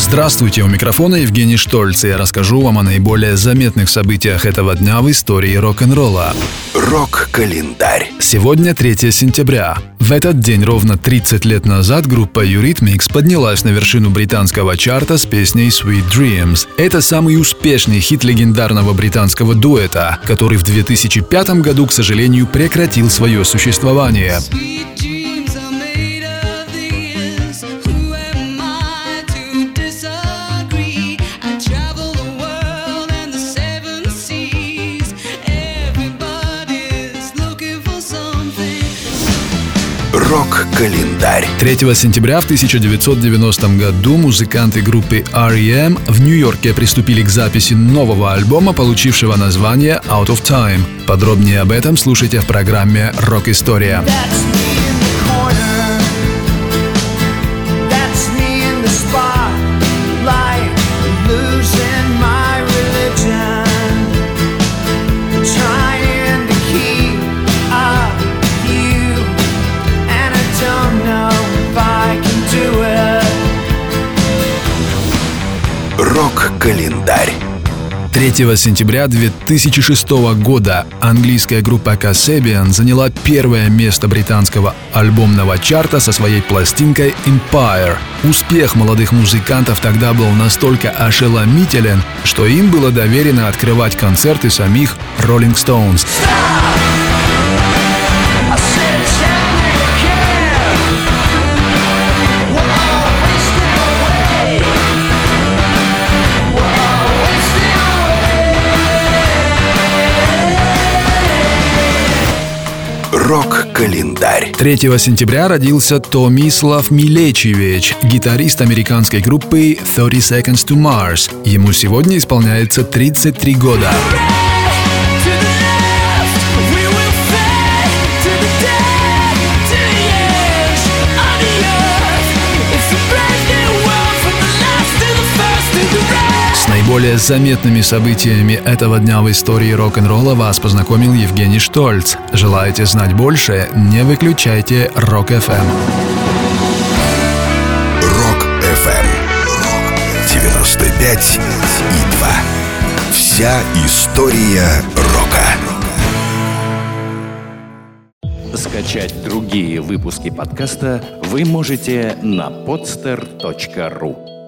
Здравствуйте, у микрофона Евгений Штольц, и я расскажу вам о наиболее заметных событиях этого дня в истории рок-н-ролла. Рок-календарь. Сегодня 3 сентября. В этот день ровно 30 лет назад группа Eurythmics поднялась на вершину британского чарта с песней Sweet Dreams. Это самый успешный хит легендарного британского дуэта, который в 2005 году, к сожалению, прекратил свое существование. Sweet Рок-календарь. 3 сентября в 1990 году музыканты группы R.E.M. в Нью-Йорке приступили к записи нового альбома, получившего название Out of Time. Подробнее об этом слушайте в программе «Рок-история». That's 3 сентября 2006 года английская группа Kasabian заняла первое место британского альбомного чарта со своей пластинкой Empire. Успех молодых музыкантов тогда был настолько ошеломителен, что им было доверено открывать концерты самих Rolling Stones. I Рок-календарь. 3 сентября родился Томислав Миличевич, гитарист американской группы 30 Seconds to Mars. Ему сегодня исполняется 33 года. To наиболее заметными событиями этого дня в истории рок-н-ролла вас познакомил Евгений Штольц. Желаете знать больше? Не выключайте Rock FM. Rock FM. 95 и 2. Вся история рока. Скачать другие выпуски подкаста вы можете на podster.ru